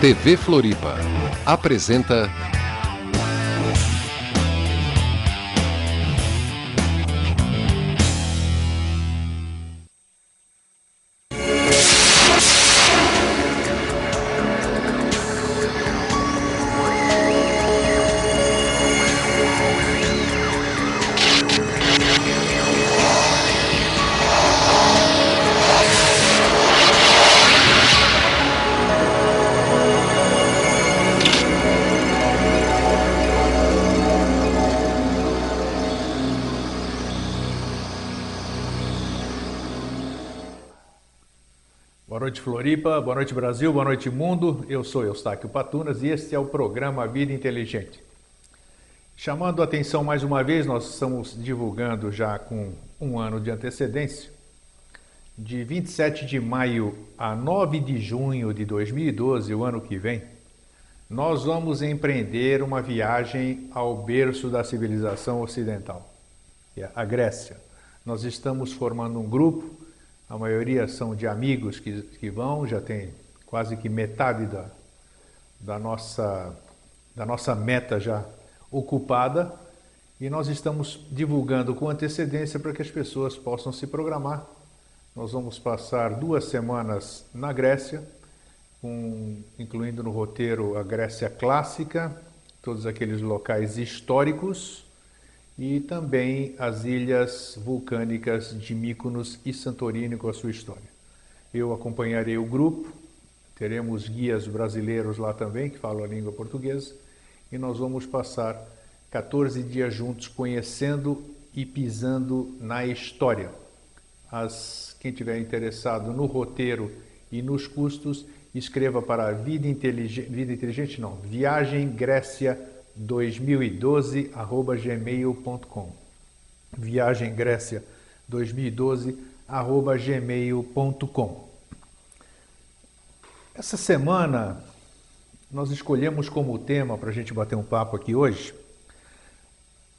TV Floripa. Apresenta Floripa. Boa noite, Brasil. Boa noite, mundo. Eu sou Eustáquio Patunas e este é o programa Vida Inteligente. Chamando a atenção mais uma vez, nós estamos divulgando já com um ano de antecedência. De 27 de maio a 9 de junho de 2012, o ano que vem, nós vamos empreender uma viagem ao berço da civilização ocidental, é a Grécia. Nós estamos formando um grupo a maioria são de amigos que, que vão, já tem quase que metade da, da, nossa, da nossa meta já ocupada e nós estamos divulgando com antecedência para que as pessoas possam se programar. Nós vamos passar duas semanas na Grécia, com, incluindo no roteiro a Grécia clássica, todos aqueles locais históricos e também as ilhas vulcânicas de Mykonos e Santorini com a sua história. Eu acompanharei o grupo, teremos guias brasileiros lá também que falam a língua portuguesa e nós vamos passar 14 dias juntos conhecendo e pisando na história. As, quem tiver interessado no roteiro e nos custos, escreva para Vida Inteligente, Vida Inteligente não, Viagem Grécia 2012 arroba gmail.com Viagem Grécia 2012 arroba gmail.com Essa semana nós escolhemos como tema para a gente bater um papo aqui hoje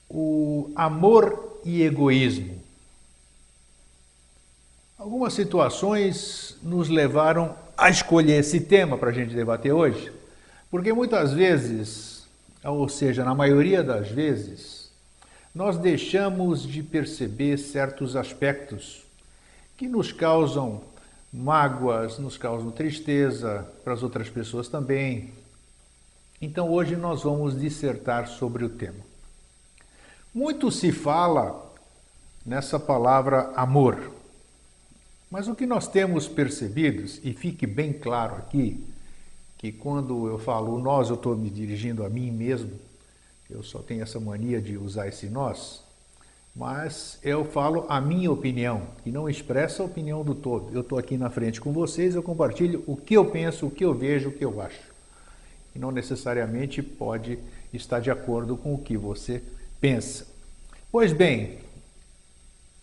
o amor e egoísmo. Algumas situações nos levaram a escolher esse tema para a gente debater hoje, porque muitas vezes ou seja, na maioria das vezes, nós deixamos de perceber certos aspectos que nos causam mágoas, nos causam tristeza, para as outras pessoas também. Então hoje nós vamos dissertar sobre o tema. Muito se fala nessa palavra amor, mas o que nós temos percebido, e fique bem claro aqui, que quando eu falo nós, eu estou me dirigindo a mim mesmo, eu só tenho essa mania de usar esse nós, mas eu falo a minha opinião, que não expressa a opinião do todo. Eu estou aqui na frente com vocês, eu compartilho o que eu penso, o que eu vejo, o que eu acho. E não necessariamente pode estar de acordo com o que você pensa. Pois bem,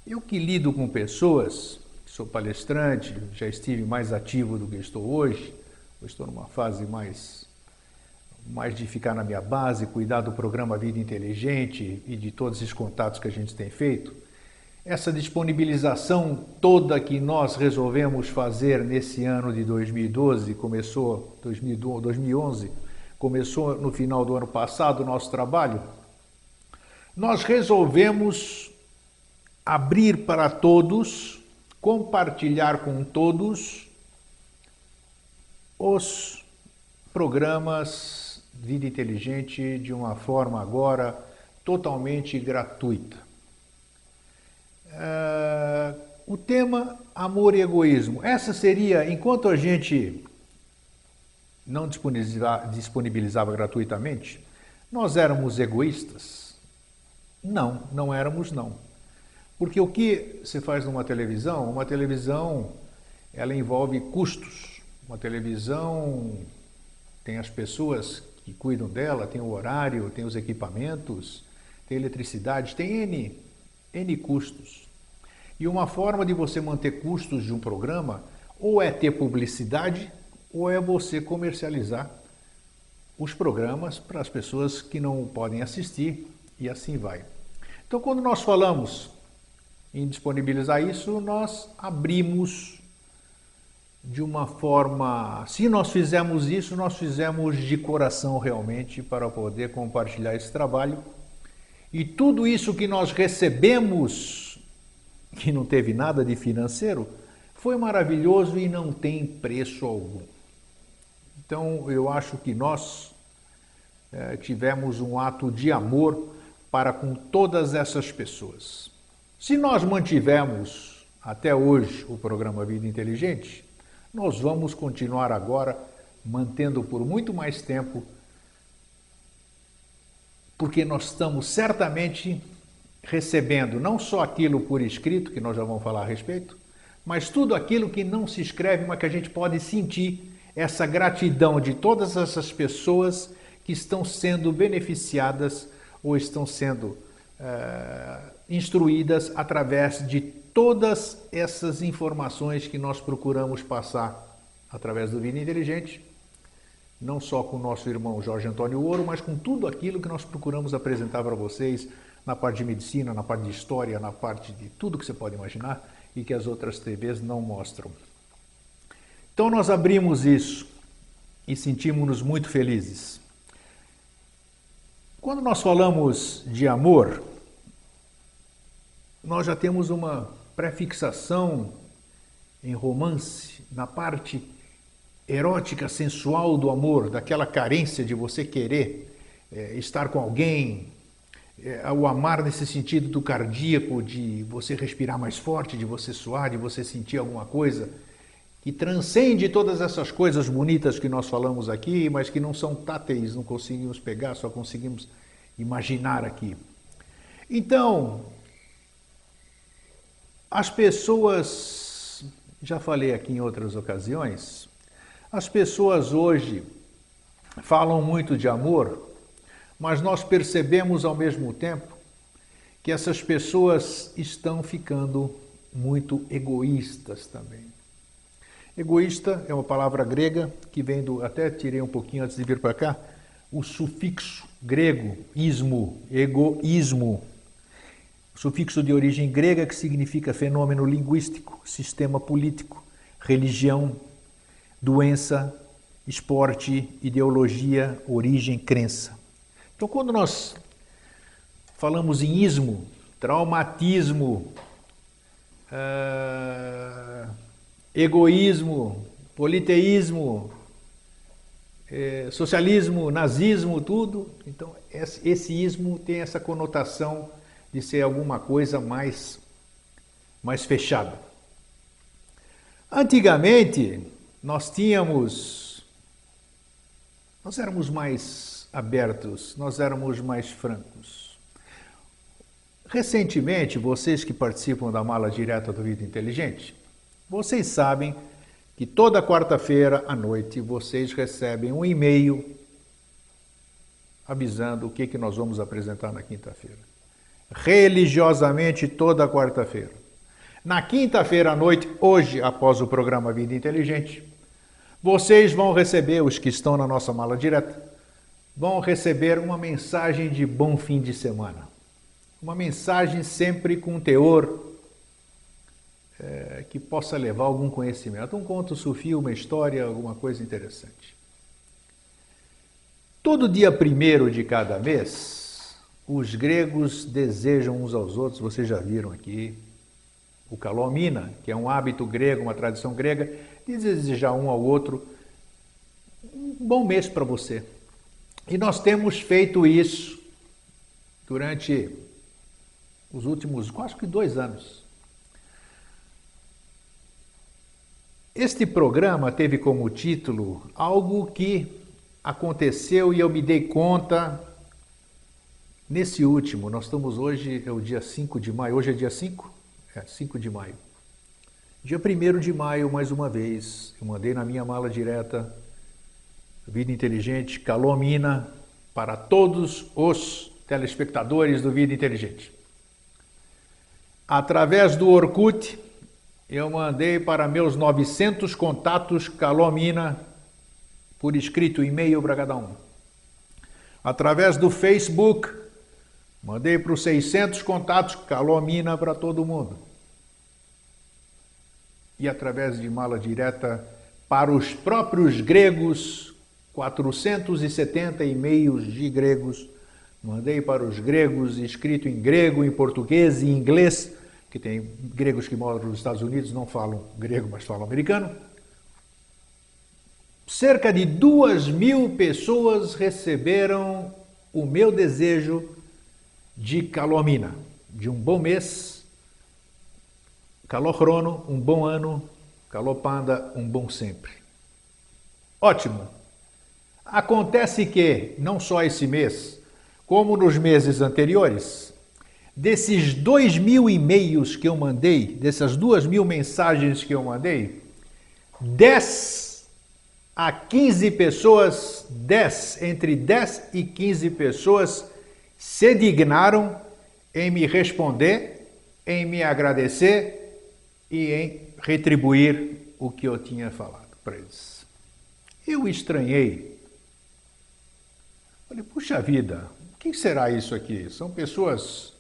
eu que lido com pessoas, sou palestrante, já estive mais ativo do que estou hoje, eu estou numa fase mais, mais de ficar na minha base, cuidar do programa Vida Inteligente e de todos esses contatos que a gente tem feito. Essa disponibilização toda que nós resolvemos fazer nesse ano de 2012, começou 2011, começou no final do ano passado o nosso trabalho, nós resolvemos abrir para todos, compartilhar com todos os programas Vida Inteligente de uma forma agora totalmente gratuita. Uh, o tema amor e egoísmo. Essa seria, enquanto a gente não disponibilizava, disponibilizava gratuitamente, nós éramos egoístas? Não, não éramos não. Porque o que se faz numa televisão? Uma televisão ela envolve custos. Uma televisão tem as pessoas que cuidam dela, tem o horário, tem os equipamentos, tem eletricidade, tem N, N custos. E uma forma de você manter custos de um programa ou é ter publicidade ou é você comercializar os programas para as pessoas que não podem assistir e assim vai. Então, quando nós falamos em disponibilizar isso, nós abrimos de uma forma. Se nós fizemos isso, nós fizemos de coração realmente para poder compartilhar esse trabalho. E tudo isso que nós recebemos, que não teve nada de financeiro, foi maravilhoso e não tem preço algum. Então eu acho que nós é, tivemos um ato de amor para com todas essas pessoas. Se nós mantivemos até hoje o programa Vida Inteligente, nós vamos continuar agora mantendo por muito mais tempo, porque nós estamos certamente recebendo não só aquilo por escrito, que nós já vamos falar a respeito, mas tudo aquilo que não se escreve, mas que a gente pode sentir essa gratidão de todas essas pessoas que estão sendo beneficiadas ou estão sendo uh, instruídas através de todas essas informações que nós procuramos passar através do Vida Inteligente, não só com o nosso irmão Jorge Antônio Ouro, mas com tudo aquilo que nós procuramos apresentar para vocês na parte de medicina, na parte de história, na parte de tudo que você pode imaginar e que as outras TVs não mostram. Então nós abrimos isso e sentimos-nos muito felizes. Quando nós falamos de amor, nós já temos uma prefixação em romance na parte erótica, sensual do amor, daquela carência de você querer é, estar com alguém, é, o amar nesse sentido do cardíaco, de você respirar mais forte, de você suar, de você sentir alguma coisa que transcende todas essas coisas bonitas que nós falamos aqui, mas que não são táteis, não conseguimos pegar, só conseguimos imaginar aqui. Então, as pessoas, já falei aqui em outras ocasiões, as pessoas hoje falam muito de amor, mas nós percebemos ao mesmo tempo que essas pessoas estão ficando muito egoístas também. Egoísta é uma palavra grega que vem do. Até tirei um pouquinho antes de vir para cá. O sufixo grego, ismo, egoísmo. Sufixo de origem grega que significa fenômeno linguístico, sistema político, religião, doença, esporte, ideologia, origem, crença. Então, quando nós falamos em ismo, traumatismo, uh egoísmo, politeísmo, é, socialismo, nazismo, tudo. Então, esse ismo tem essa conotação de ser alguma coisa mais, mais fechada. Antigamente, nós tínhamos. Nós éramos mais abertos, nós éramos mais francos. Recentemente, vocês que participam da mala direta do Vida Inteligente, vocês sabem que toda quarta-feira à noite vocês recebem um e-mail avisando o que, que nós vamos apresentar na quinta-feira. Religiosamente toda quarta-feira. Na quinta-feira à noite, hoje, após o programa Vida Inteligente, vocês vão receber, os que estão na nossa mala direta, vão receber uma mensagem de bom fim de semana. Uma mensagem sempre com teor é, que possa levar algum conhecimento. Um conto sufi, uma história, alguma coisa interessante. Todo dia primeiro de cada mês, os gregos desejam uns aos outros, vocês já viram aqui, o calomina, que é um hábito grego, uma tradição grega, de desejar um ao outro um bom mês para você. E nós temos feito isso durante os últimos quase que dois anos. Este programa teve como título algo que aconteceu e eu me dei conta nesse último. Nós estamos hoje, é o dia 5 de maio. Hoje é dia 5? É, 5 de maio. Dia 1 de maio, mais uma vez, eu mandei na minha mala direta Vida Inteligente, Calomina, para todos os telespectadores do Vida Inteligente. Através do Orkut, eu mandei para meus 900 contatos Calomina por escrito, e-mail para cada um. Através do Facebook, mandei para os 600 contatos Calomina para todo mundo. e através de mala direta para os próprios gregos, 470 e-mails de gregos. Mandei para os gregos, escrito em grego, em português e em inglês, que tem gregos que moram nos Estados Unidos, não falam grego, mas falam americano. Cerca de duas mil pessoas receberam o meu desejo de calomina, de um bom mês, calocrono, um bom ano, calopanda, um bom sempre. Ótimo! Acontece que, não só esse mês, como nos meses anteriores, desses dois mil e-mails que eu mandei, dessas duas mil mensagens que eu mandei, dez a 15 pessoas, 10, entre 10 e 15 pessoas se dignaram em me responder, em me agradecer e em retribuir o que eu tinha falado para eles. Eu estranhei. Falei, puxa vida, o que será isso aqui? São pessoas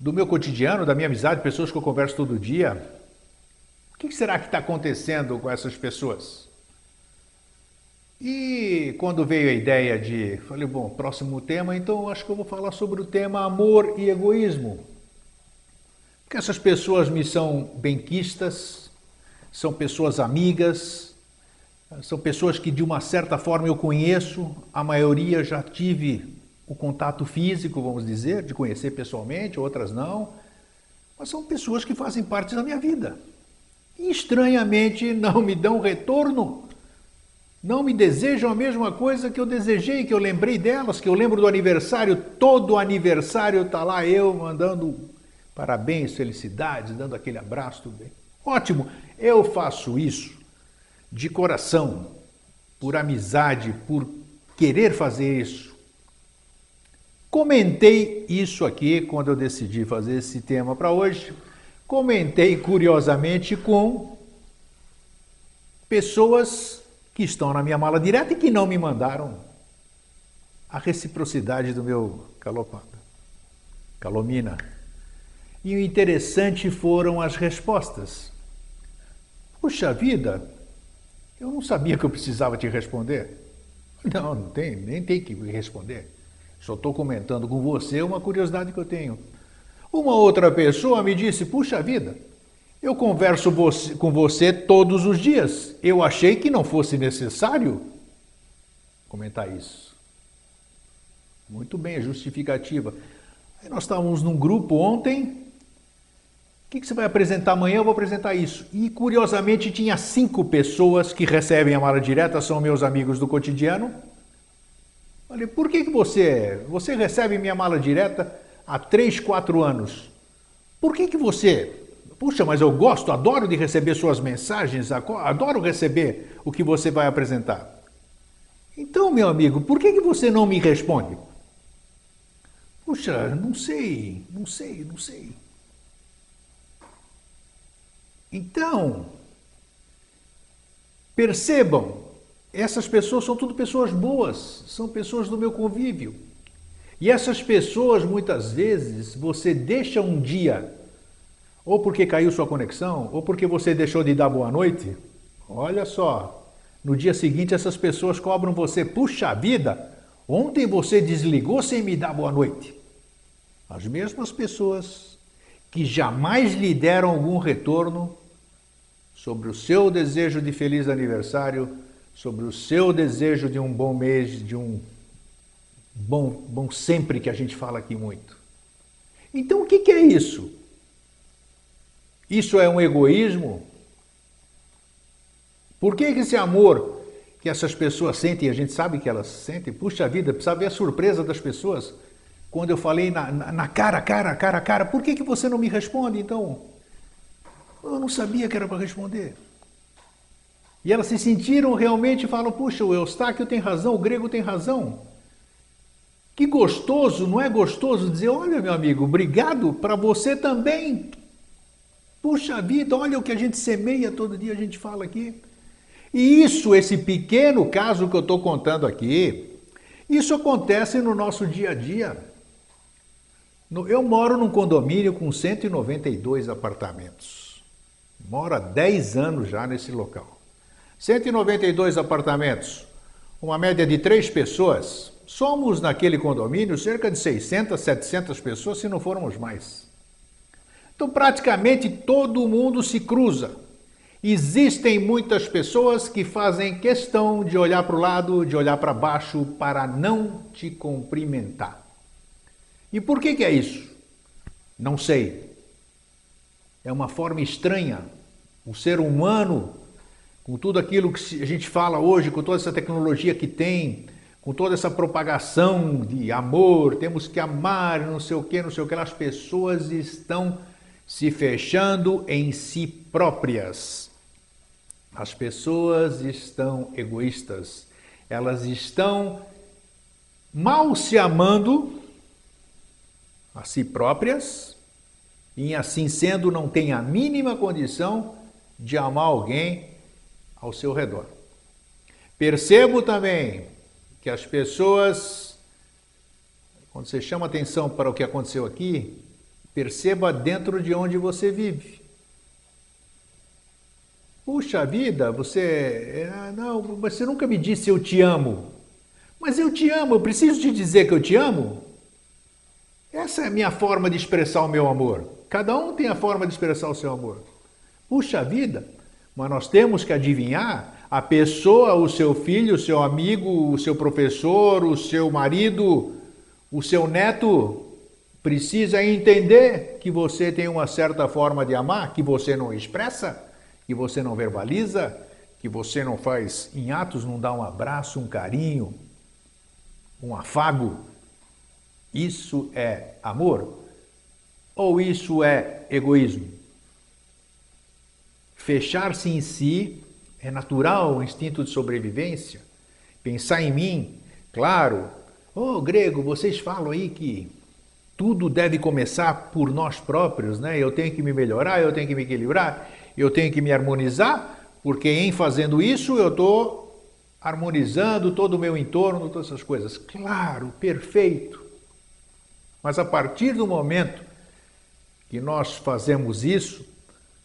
do meu cotidiano, da minha amizade, pessoas que eu converso todo dia. O que será que está acontecendo com essas pessoas? E quando veio a ideia de, falei, bom, próximo tema, então acho que eu vou falar sobre o tema amor e egoísmo. Porque essas pessoas me são benquistas, são pessoas amigas, são pessoas que de uma certa forma eu conheço, a maioria já tive o contato físico, vamos dizer, de conhecer pessoalmente, outras não, mas são pessoas que fazem parte da minha vida. E estranhamente não me dão retorno não me desejam a mesma coisa que eu desejei, que eu lembrei delas, que eu lembro do aniversário, todo aniversário está lá eu mandando parabéns, felicidades, dando aquele abraço, tudo bem. Ótimo, eu faço isso de coração, por amizade, por querer fazer isso. Comentei isso aqui quando eu decidi fazer esse tema para hoje. Comentei curiosamente com pessoas que estão na minha mala direta e que não me mandaram a reciprocidade do meu calopanda, calomina. E o interessante foram as respostas. Puxa vida, eu não sabia que eu precisava te responder. Não, não tem, nem tem que responder. Só estou comentando com você uma curiosidade que eu tenho. Uma outra pessoa me disse: Puxa vida, eu converso com você todos os dias. Eu achei que não fosse necessário comentar isso. Muito bem, é justificativa. Aí nós estávamos num grupo ontem. O que, você vai apresentar amanhã? Eu vou apresentar isso. E curiosamente tinha cinco pessoas que recebem a mala direta, são meus amigos do cotidiano. Falei, por que, que você, você recebe minha mala direta há três, quatro anos? Por que, que você Puxa, mas eu gosto, adoro de receber suas mensagens, adoro receber o que você vai apresentar. Então, meu amigo, por que, que você não me responde? Puxa, não sei, não sei, não sei. Então, percebam, essas pessoas são tudo pessoas boas, são pessoas do meu convívio. E essas pessoas, muitas vezes, você deixa um dia ou porque caiu sua conexão, ou porque você deixou de dar boa noite. Olha só, no dia seguinte essas pessoas cobram você, puxa vida, ontem você desligou sem me dar boa noite. As mesmas pessoas que jamais lhe deram algum retorno sobre o seu desejo de feliz aniversário, sobre o seu desejo de um bom mês, de um bom, bom sempre que a gente fala aqui muito. Então o que é isso? Isso é um egoísmo? Por que esse amor que essas pessoas sentem, a gente sabe que elas sentem, puxa vida, precisa ver a surpresa das pessoas. Quando eu falei na, na, na cara, cara, cara, cara, por que, que você não me responde então? Eu não sabia que era para responder. E elas se sentiram realmente e falam: puxa, o Eustáquio tem razão, o grego tem razão. Que gostoso, não é gostoso dizer: olha, meu amigo, obrigado para você também. Puxa vida, olha o que a gente semeia todo dia, a gente fala aqui. E isso, esse pequeno caso que eu estou contando aqui, isso acontece no nosso dia a dia. Eu moro num condomínio com 192 apartamentos. Mora 10 anos já nesse local. 192 apartamentos, uma média de três pessoas. Somos naquele condomínio cerca de 600, 700 pessoas, se não formos mais. Então, praticamente todo mundo se cruza. Existem muitas pessoas que fazem questão de olhar para o lado, de olhar para baixo, para não te cumprimentar. E por que, que é isso? Não sei. É uma forma estranha. O ser humano com tudo aquilo que a gente fala hoje, com toda essa tecnologia que tem, com toda essa propagação de amor, temos que amar, não sei o que, não sei o que, as pessoas estão se fechando em si próprias. As pessoas estão egoístas, elas estão mal se amando a si próprias e assim sendo não tem a mínima condição de amar alguém ao seu redor. Percebo também que as pessoas, quando você chama atenção para o que aconteceu aqui, perceba dentro de onde você vive. Puxa vida, você. É, não, você nunca me disse eu te amo. Mas eu te amo, eu preciso te dizer que eu te amo? Essa é a minha forma de expressar o meu amor. Cada um tem a forma de expressar o seu amor. Puxa vida, mas nós temos que adivinhar a pessoa, o seu filho, o seu amigo, o seu professor, o seu marido, o seu neto precisa entender que você tem uma certa forma de amar que você não expressa, que você não verbaliza, que você não faz em atos, não dá um abraço, um carinho, um afago. Isso é amor? Ou isso é egoísmo? Fechar-se em si é natural, o instinto de sobrevivência. Pensar em mim, claro. Oh, grego, vocês falam aí que tudo deve começar por nós próprios, né? Eu tenho que me melhorar, eu tenho que me equilibrar, eu tenho que me harmonizar, porque em fazendo isso eu estou harmonizando todo o meu entorno, todas essas coisas. Claro, perfeito. Mas a partir do momento que nós fazemos isso,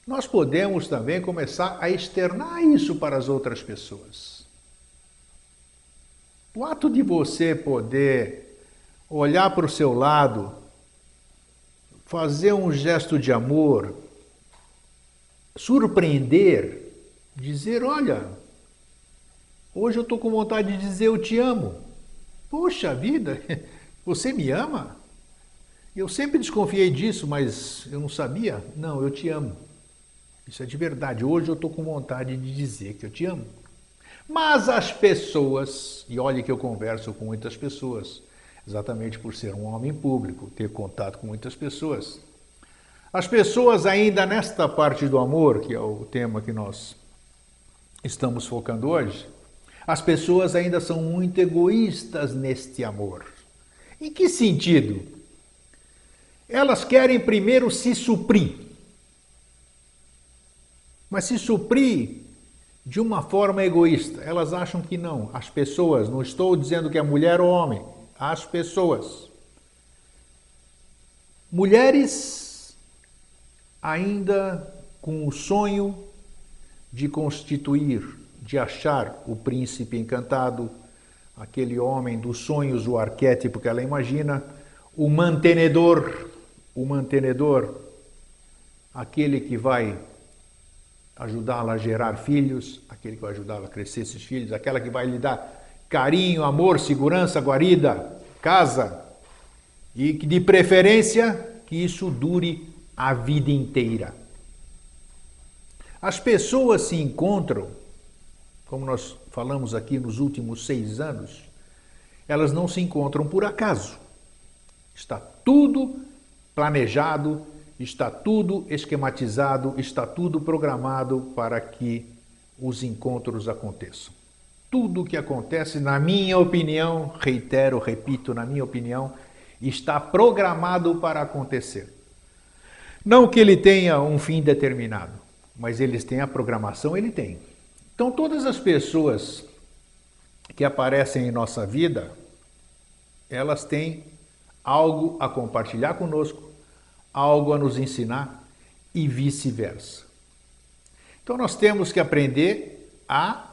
nós podemos também começar a externar isso para as outras pessoas. O ato de você poder olhar para o seu lado, fazer um gesto de amor, surpreender, dizer: Olha, hoje eu estou com vontade de dizer eu te amo. Poxa vida, você me ama? Eu sempre desconfiei disso, mas eu não sabia. Não, eu te amo. Isso é de verdade. Hoje eu estou com vontade de dizer que eu te amo. Mas as pessoas, e olhe que eu converso com muitas pessoas, exatamente por ser um homem público, ter contato com muitas pessoas. As pessoas ainda nesta parte do amor, que é o tema que nós estamos focando hoje, as pessoas ainda são muito egoístas neste amor. Em que sentido? Elas querem primeiro se suprir mas se suprir de uma forma egoísta. Elas acham que não. As pessoas, não estou dizendo que é mulher ou homem, as pessoas. Mulheres ainda com o sonho de constituir, de achar o príncipe encantado, aquele homem dos sonhos, o arquétipo que ela imagina, o mantenedor, o mantenedor, aquele que vai ajudá-la a gerar filhos, aquele que vai ajudá-la a crescer esses filhos, aquela que vai lhe dar carinho, amor, segurança, guarida, casa, e que de preferência que isso dure a vida inteira. As pessoas se encontram, como nós falamos aqui nos últimos seis anos, elas não se encontram por acaso. Está tudo planejado, Está tudo esquematizado, está tudo programado para que os encontros aconteçam. Tudo o que acontece, na minha opinião, reitero, repito, na minha opinião, está programado para acontecer. Não que ele tenha um fim determinado, mas eles têm a programação, ele tem. Então, todas as pessoas que aparecem em nossa vida, elas têm algo a compartilhar conosco, algo a nos ensinar e vice-versa. Então nós temos que aprender a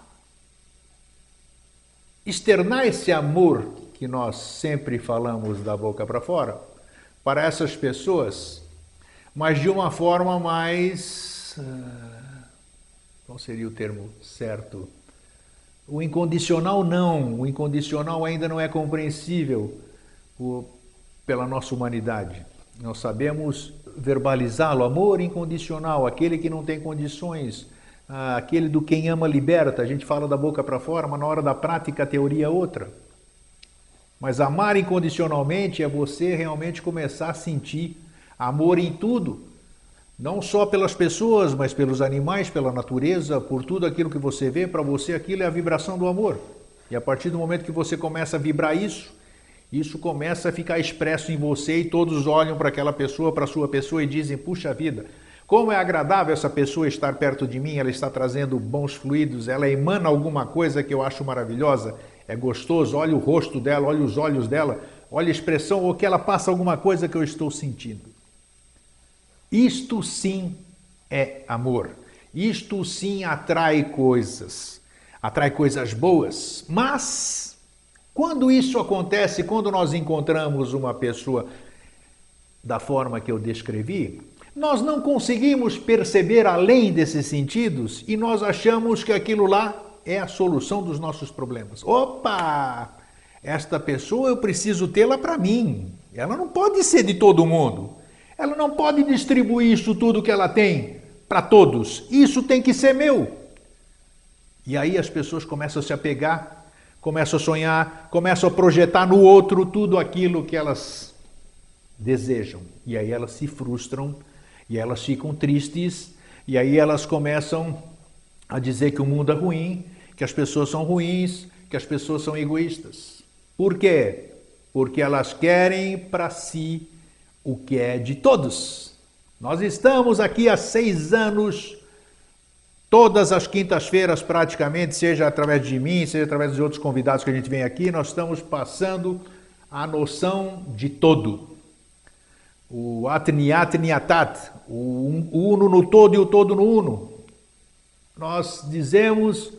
externar esse amor que nós sempre falamos da boca para fora para essas pessoas, mas de uma forma mais. Ah, qual seria o termo certo? O incondicional não, o incondicional ainda não é compreensível pela nossa humanidade. Nós sabemos verbalizá-lo, amor incondicional, aquele que não tem condições, ah, aquele do quem ama liberta. A gente fala da boca para fora, mas na hora da prática a teoria é outra. Mas amar incondicionalmente é você realmente começar a sentir amor em tudo. Não só pelas pessoas, mas pelos animais, pela natureza, por tudo aquilo que você vê, para você aquilo é a vibração do amor. E a partir do momento que você começa a vibrar isso, isso começa a ficar expresso em você e todos olham para aquela pessoa, para a sua pessoa e dizem: puxa vida, como é agradável essa pessoa estar perto de mim, ela está trazendo bons fluidos, ela emana alguma coisa que eu acho maravilhosa, é gostoso, olha o rosto dela, olha os olhos dela, olha a expressão, ou que ela passa alguma coisa que eu estou sentindo. Isto sim é amor. Isto sim atrai coisas. Atrai coisas boas, mas quando isso acontece, quando nós encontramos uma pessoa da forma que eu descrevi, nós não conseguimos perceber além desses sentidos e nós achamos que aquilo lá é a solução dos nossos problemas. Opa! Esta pessoa eu preciso tê-la para mim. Ela não pode ser de todo mundo. Ela não pode distribuir isso tudo que ela tem para todos. Isso tem que ser meu. E aí as pessoas começam a se apegar começam a sonhar, começam a projetar no outro tudo aquilo que elas desejam. E aí elas se frustram, e elas ficam tristes, e aí elas começam a dizer que o mundo é ruim, que as pessoas são ruins, que as pessoas são egoístas. Por quê? Porque elas querem para si o que é de todos. Nós estamos aqui há seis anos Todas as quintas-feiras, praticamente, seja através de mim, seja através de outros convidados que a gente vem aqui, nós estamos passando a noção de todo. O atniat niatat, o uno no todo e o todo no uno. Nós dizemos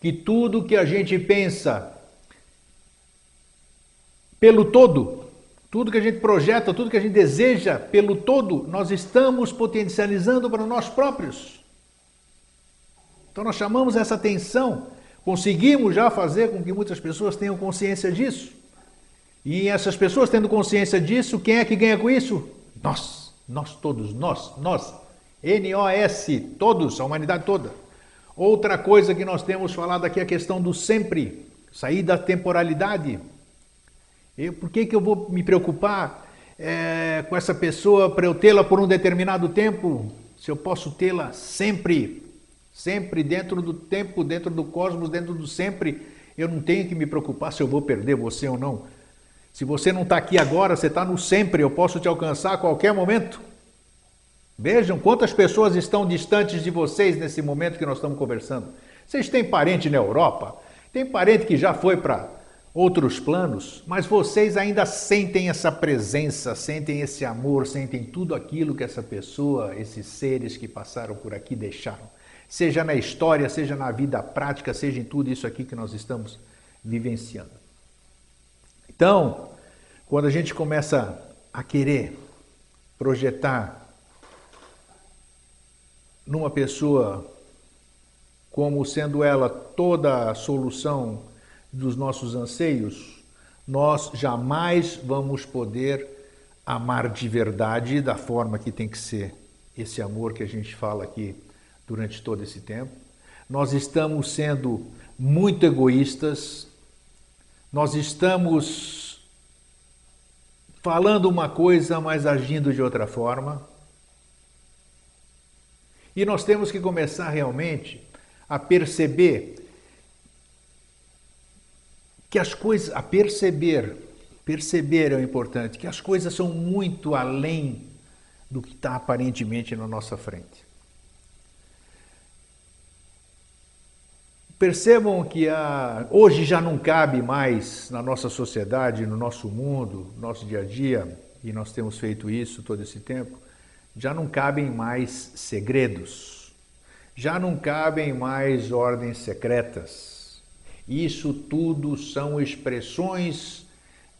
que tudo que a gente pensa pelo todo, tudo que a gente projeta, tudo que a gente deseja pelo todo, nós estamos potencializando para nós próprios. Então nós chamamos essa atenção, conseguimos já fazer com que muitas pessoas tenham consciência disso. E essas pessoas tendo consciência disso, quem é que ganha com isso? Nós, nós todos, nós, nós. N-O-S, todos, a humanidade toda. Outra coisa que nós temos falado aqui é a questão do sempre, sair da temporalidade. Eu, por que, que eu vou me preocupar é, com essa pessoa para eu tê-la por um determinado tempo, se eu posso tê-la sempre? Sempre dentro do tempo, dentro do cosmos, dentro do sempre. Eu não tenho que me preocupar se eu vou perder você ou não. Se você não está aqui agora, você está no sempre. Eu posso te alcançar a qualquer momento. Vejam quantas pessoas estão distantes de vocês nesse momento que nós estamos conversando. Vocês têm parente na Europa, tem parente que já foi para outros planos, mas vocês ainda sentem essa presença, sentem esse amor, sentem tudo aquilo que essa pessoa, esses seres que passaram por aqui deixaram seja na história, seja na vida prática, seja em tudo isso aqui que nós estamos vivenciando. Então, quando a gente começa a querer projetar numa pessoa como sendo ela toda a solução dos nossos anseios, nós jamais vamos poder amar de verdade da forma que tem que ser esse amor que a gente fala aqui durante todo esse tempo. Nós estamos sendo muito egoístas, nós estamos falando uma coisa, mas agindo de outra forma. E nós temos que começar realmente a perceber que as coisas, a perceber, perceber é o importante, que as coisas são muito além do que está aparentemente na nossa frente. Percebam que a, hoje já não cabe mais na nossa sociedade, no nosso mundo, no nosso dia a dia, e nós temos feito isso todo esse tempo, já não cabem mais segredos, Já não cabem mais ordens secretas. Isso tudo são expressões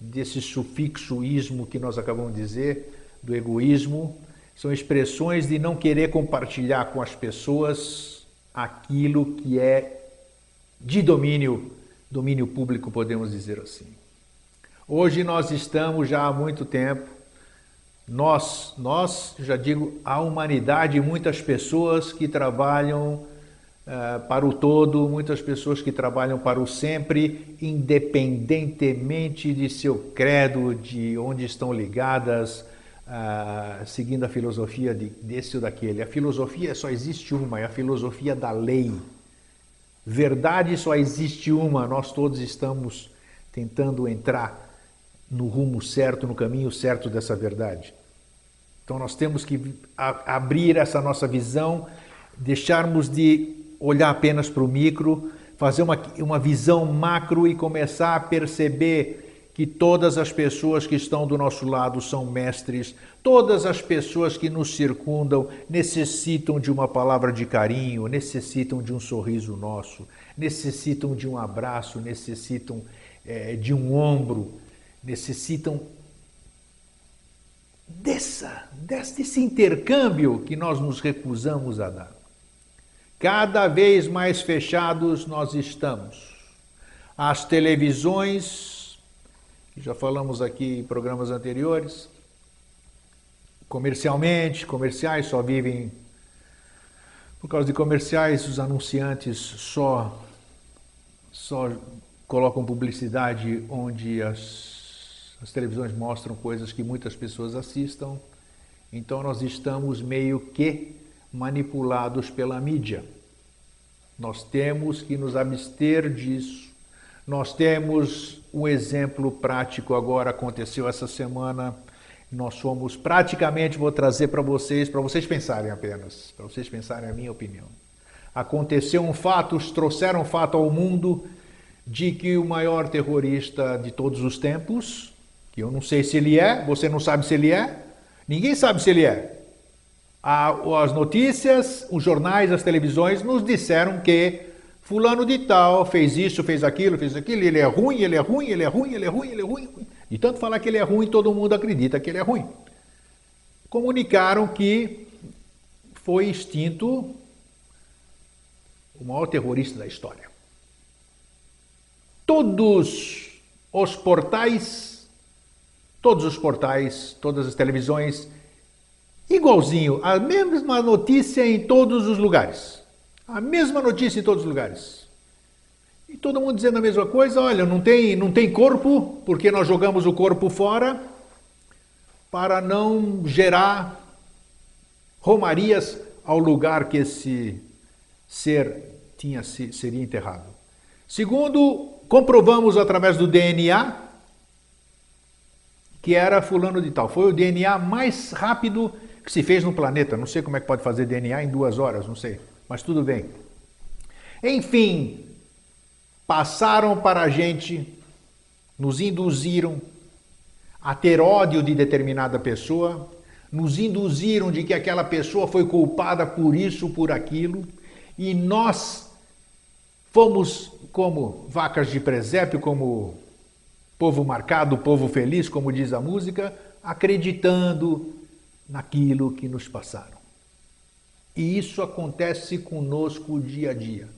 desse sufixo ismo que nós acabamos de dizer, do egoísmo, são expressões de não querer compartilhar com as pessoas aquilo que é de domínio, domínio público, podemos dizer assim. Hoje nós estamos já há muito tempo, nós, nós, já digo, a humanidade, muitas pessoas que trabalham uh, para o todo, muitas pessoas que trabalham para o sempre, independentemente de seu credo, de onde estão ligadas, uh, seguindo a filosofia de, desse ou daquele. A filosofia só existe uma, é a filosofia da lei. Verdade só existe uma, nós todos estamos tentando entrar no rumo certo, no caminho certo dessa verdade. Então nós temos que abrir essa nossa visão, deixarmos de olhar apenas para o micro, fazer uma, uma visão macro e começar a perceber que todas as pessoas que estão do nosso lado são mestres, todas as pessoas que nos circundam necessitam de uma palavra de carinho, necessitam de um sorriso nosso, necessitam de um abraço, necessitam é, de um ombro, necessitam dessa, desse intercâmbio que nós nos recusamos a dar. Cada vez mais fechados nós estamos. As televisões já falamos aqui em programas anteriores, comercialmente, comerciais só vivem por causa de comerciais, os anunciantes só só colocam publicidade onde as, as televisões mostram coisas que muitas pessoas assistam. Então nós estamos meio que manipulados pela mídia. Nós temos que nos abster disso nós temos um exemplo prático agora, aconteceu essa semana. Nós somos praticamente, vou trazer para vocês, para vocês pensarem apenas, para vocês pensarem a minha opinião. Aconteceu um fato, trouxeram um fato ao mundo de que o maior terrorista de todos os tempos, que eu não sei se ele é, você não sabe se ele é, ninguém sabe se ele é. As notícias, os jornais, as televisões nos disseram que Fulano de tal fez isso, fez aquilo, fez aquilo, ele é ruim, ele é ruim, ele é ruim, ele é ruim, ele é ruim. E tanto falar que ele é ruim, todo mundo acredita que ele é ruim. Comunicaram que foi extinto o maior terrorista da história. Todos os portais, todos os portais, todas as televisões, igualzinho, a mesma notícia em todos os lugares. A mesma notícia em todos os lugares. E todo mundo dizendo a mesma coisa, olha, não tem, não tem corpo, porque nós jogamos o corpo fora para não gerar romarias ao lugar que esse ser tinha seria enterrado. Segundo, comprovamos através do DNA que era fulano de tal. Foi o DNA mais rápido que se fez no planeta. Não sei como é que pode fazer DNA em duas horas, não sei mas tudo bem. Enfim, passaram para a gente, nos induziram a ter ódio de determinada pessoa, nos induziram de que aquela pessoa foi culpada por isso, por aquilo, e nós fomos como vacas de presépio, como povo marcado, povo feliz, como diz a música, acreditando naquilo que nos passaram. E isso acontece conosco dia a dia.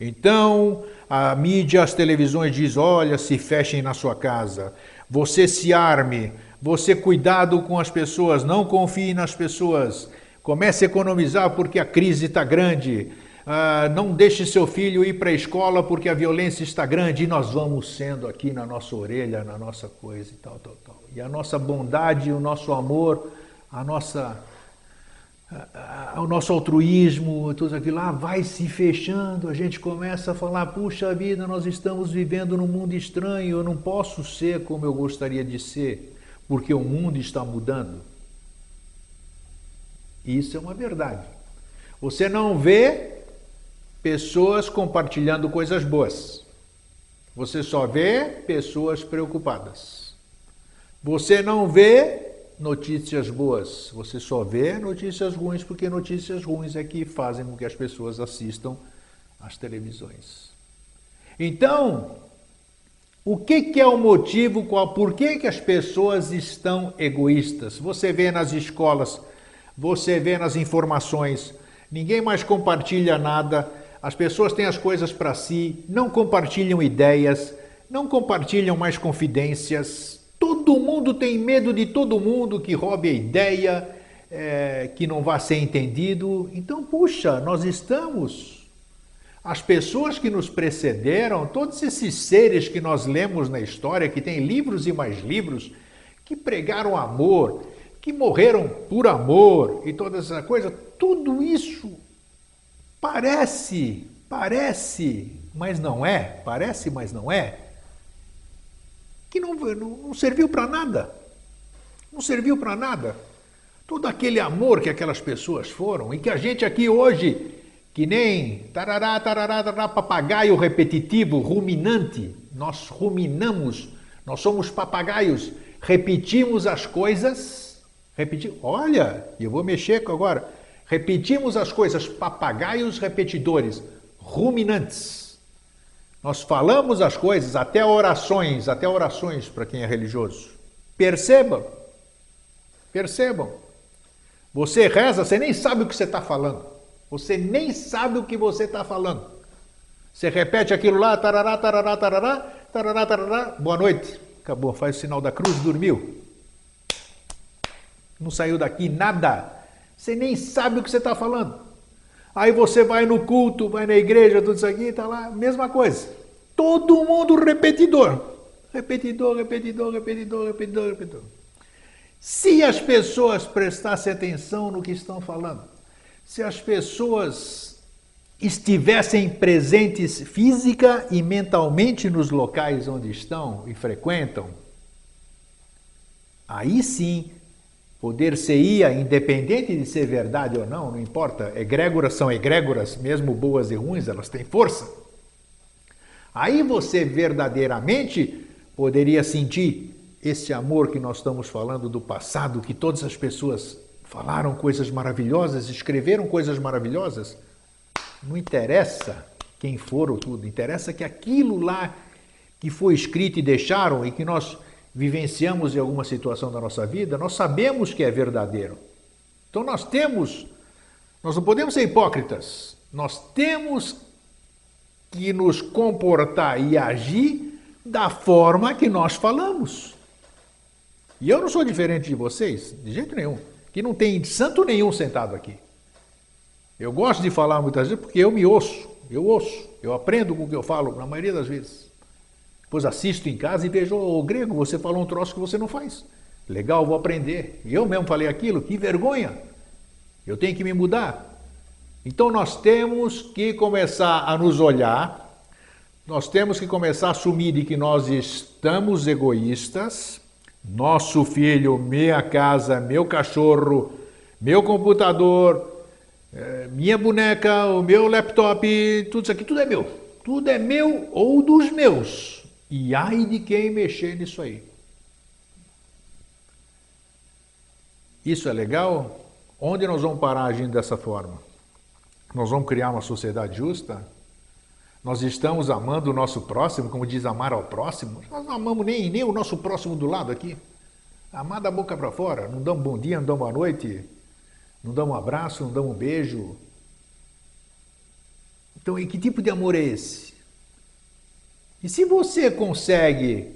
Então, a mídia, as televisões diz: olha, se fechem na sua casa, você se arme, você cuidado com as pessoas, não confie nas pessoas, comece a economizar porque a crise está grande, ah, não deixe seu filho ir para a escola porque a violência está grande, e nós vamos sendo aqui na nossa orelha, na nossa coisa e tal, tal, tal. E a nossa bondade, o nosso amor, a nossa o nosso altruísmo, tudo aquilo lá vai se fechando, a gente começa a falar, puxa vida, nós estamos vivendo num mundo estranho, eu não posso ser como eu gostaria de ser, porque o mundo está mudando. Isso é uma verdade. Você não vê pessoas compartilhando coisas boas. Você só vê pessoas preocupadas. Você não vê notícias boas. Você só vê notícias ruins porque notícias ruins é que fazem com que as pessoas assistam às televisões. Então, o que, que é o motivo, qual, por que, que as pessoas estão egoístas? Você vê nas escolas, você vê nas informações, ninguém mais compartilha nada, as pessoas têm as coisas para si, não compartilham ideias, não compartilham mais confidências, Todo mundo tem medo de todo mundo que roube a ideia, é, que não vá ser entendido. Então, puxa, nós estamos. As pessoas que nos precederam, todos esses seres que nós lemos na história, que têm livros e mais livros, que pregaram amor, que morreram por amor e toda essa coisa, tudo isso parece, parece, mas não é, parece, mas não é que não, não, não serviu para nada. Não serviu para nada. Todo aquele amor que aquelas pessoas foram e que a gente aqui hoje, que nem tarará, tarará, tarará, papagaio repetitivo, ruminante, nós ruminamos, nós somos papagaios, repetimos as coisas, repetir, olha, eu vou mexer agora, repetimos as coisas, papagaios repetidores, ruminantes. Nós falamos as coisas, até orações, até orações para quem é religioso. Percebam, percebam. Você reza, você nem sabe o que você está falando. Você nem sabe o que você está falando. Você repete aquilo lá, tarará, tarará, tarará, tarará, tarará, boa noite. Acabou, faz o sinal da cruz, dormiu. Não saiu daqui nada. Você nem sabe o que você está falando. Aí você vai no culto, vai na igreja, tudo isso aqui, está lá, mesma coisa. Todo mundo repetidor. Repetidor, repetidor, repetidor, repetidor, repetidor. Se as pessoas prestassem atenção no que estão falando, se as pessoas estivessem presentes física e mentalmente nos locais onde estão e frequentam, aí sim Poder-se-ia, independente de ser verdade ou não, não importa, egrégoras são egrégoras, mesmo boas e ruins, elas têm força. Aí você verdadeiramente poderia sentir esse amor que nós estamos falando do passado, que todas as pessoas falaram coisas maravilhosas, escreveram coisas maravilhosas. Não interessa quem for ou tudo, interessa que aquilo lá que foi escrito e deixaram e que nós vivenciamos em alguma situação da nossa vida, nós sabemos que é verdadeiro. Então nós temos, nós não podemos ser hipócritas, nós temos que nos comportar e agir da forma que nós falamos. E eu não sou diferente de vocês, de jeito nenhum, que não tem santo nenhum sentado aqui. Eu gosto de falar muitas vezes porque eu me ouço, eu ouço, eu aprendo com o que eu falo, na maioria das vezes. Depois assisto em casa e vejo, ô oh, grego, você falou um troço que você não faz. Legal, vou aprender. Eu mesmo falei aquilo, que vergonha. Eu tenho que me mudar. Então nós temos que começar a nos olhar, nós temos que começar a assumir de que nós estamos egoístas. Nosso filho, minha casa, meu cachorro, meu computador, eh, minha boneca, o meu laptop, tudo isso aqui, tudo é meu. Tudo é meu ou dos meus. E ai de quem mexer nisso aí. Isso é legal? Onde nós vamos parar agindo dessa forma? Nós vamos criar uma sociedade justa? Nós estamos amando o nosso próximo, como diz amar ao próximo? Nós não amamos nem, nem o nosso próximo do lado aqui. Amar da boca para fora, não damos bom dia, não damos boa noite, não damos um abraço, não damos um beijo. Então, e que tipo de amor é esse? E se você consegue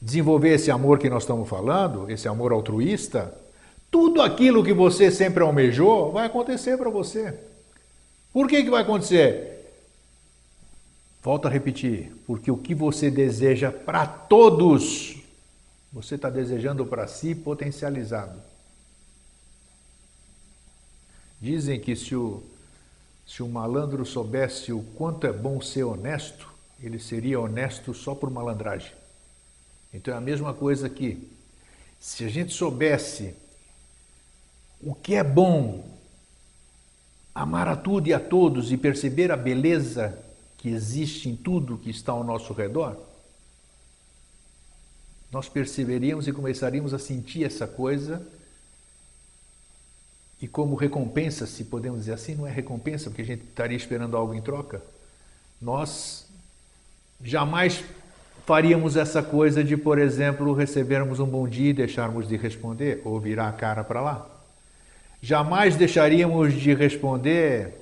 desenvolver esse amor que nós estamos falando, esse amor altruísta, tudo aquilo que você sempre almejou vai acontecer para você. Por que, que vai acontecer? Volto a repetir, porque o que você deseja para todos, você está desejando para si potencializado. Dizem que se o, se o malandro soubesse o quanto é bom ser honesto, ele seria honesto só por malandragem. Então é a mesma coisa aqui. Se a gente soubesse o que é bom, amar a tudo e a todos e perceber a beleza que existe em tudo que está ao nosso redor, nós perceberíamos e começaríamos a sentir essa coisa e como recompensa, se podemos dizer assim, não é recompensa, porque a gente estaria esperando algo em troca, nós jamais faríamos essa coisa de, por exemplo, recebermos um bom dia e deixarmos de responder, ou virar a cara para lá. Jamais deixaríamos de responder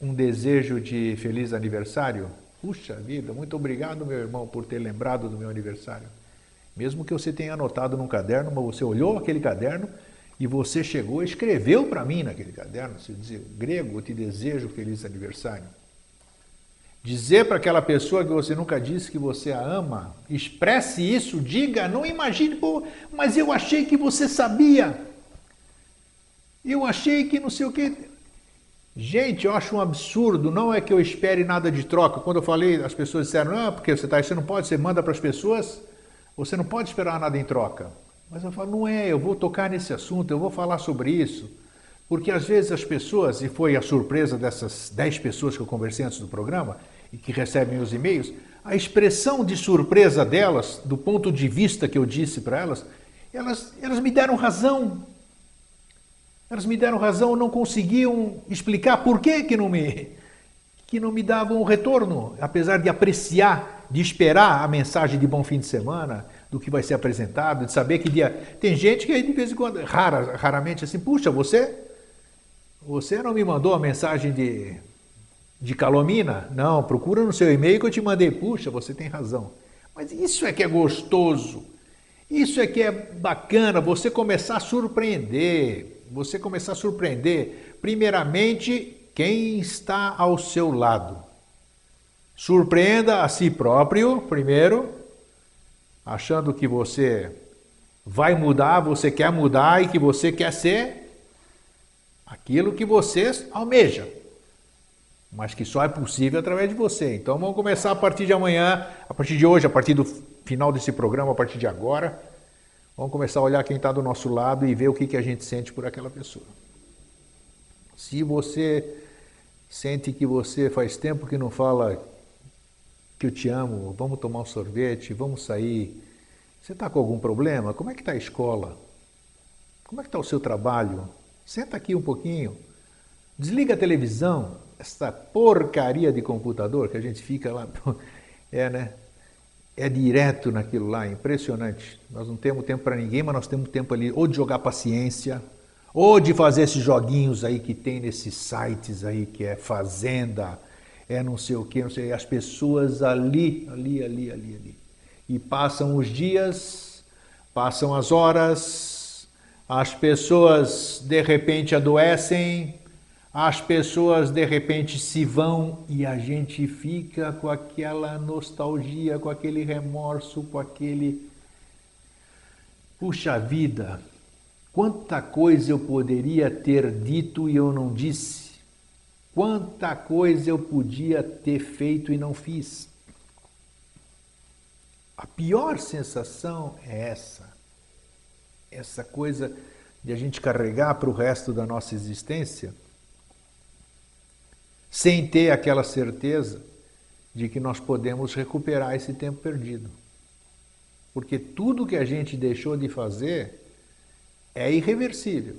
um desejo de feliz aniversário. Puxa vida, muito obrigado, meu irmão, por ter lembrado do meu aniversário. Mesmo que você tenha anotado num caderno, mas você olhou aquele caderno e você chegou e escreveu para mim naquele caderno, se dizer, grego, eu te desejo feliz aniversário. Dizer para aquela pessoa que você nunca disse que você a ama, expresse isso, diga, não imagine, pô, mas eu achei que você sabia. Eu achei que não sei o que. Gente, eu acho um absurdo, não é que eu espere nada de troca. Quando eu falei, as pessoas disseram, não, porque você, tá, você não pode, você manda para as pessoas, você não pode esperar nada em troca. Mas eu falo, não é, eu vou tocar nesse assunto, eu vou falar sobre isso. Porque às vezes as pessoas, e foi a surpresa dessas 10 pessoas que eu conversei antes do programa, e que recebem os e-mails, a expressão de surpresa delas, do ponto de vista que eu disse para elas, elas, elas me deram razão. Elas me deram razão, não conseguiam explicar por que, que não me que não me davam o retorno, apesar de apreciar, de esperar a mensagem de bom fim de semana, do que vai ser apresentado, de saber que dia. Tem gente que de vez em quando, rara, raramente assim, puxa, você, você não me mandou a mensagem de, de calomina? Não, procura no seu e-mail que eu te mandei. Puxa, você tem razão. Mas isso é que é gostoso. Isso é que é bacana, você começar a surpreender. Você começar a surpreender, primeiramente, quem está ao seu lado. Surpreenda a si próprio, primeiro, achando que você vai mudar, você quer mudar e que você quer ser aquilo que você almeja, mas que só é possível através de você. Então vamos começar a partir de amanhã, a partir de hoje, a partir do final desse programa, a partir de agora. Vamos começar a olhar quem está do nosso lado e ver o que, que a gente sente por aquela pessoa. Se você sente que você faz tempo que não fala que eu te amo, vamos tomar um sorvete, vamos sair. Você está com algum problema? Como é que está a escola? Como é que está o seu trabalho? Senta aqui um pouquinho. Desliga a televisão, essa porcaria de computador que a gente fica lá. É, né? É direto naquilo lá, impressionante. Nós não temos tempo para ninguém, mas nós temos tempo ali ou de jogar paciência, ou de fazer esses joguinhos aí que tem nesses sites aí que é Fazenda, é não sei o que, não sei, as pessoas ali, ali, ali, ali, ali. E passam os dias, passam as horas, as pessoas de repente adoecem, as pessoas de repente se vão e a gente fica com aquela nostalgia, com aquele remorso, com aquele. Puxa vida, quanta coisa eu poderia ter dito e eu não disse. Quanta coisa eu podia ter feito e não fiz. A pior sensação é essa. Essa coisa de a gente carregar para o resto da nossa existência sem ter aquela certeza de que nós podemos recuperar esse tempo perdido. Porque tudo que a gente deixou de fazer é irreversível.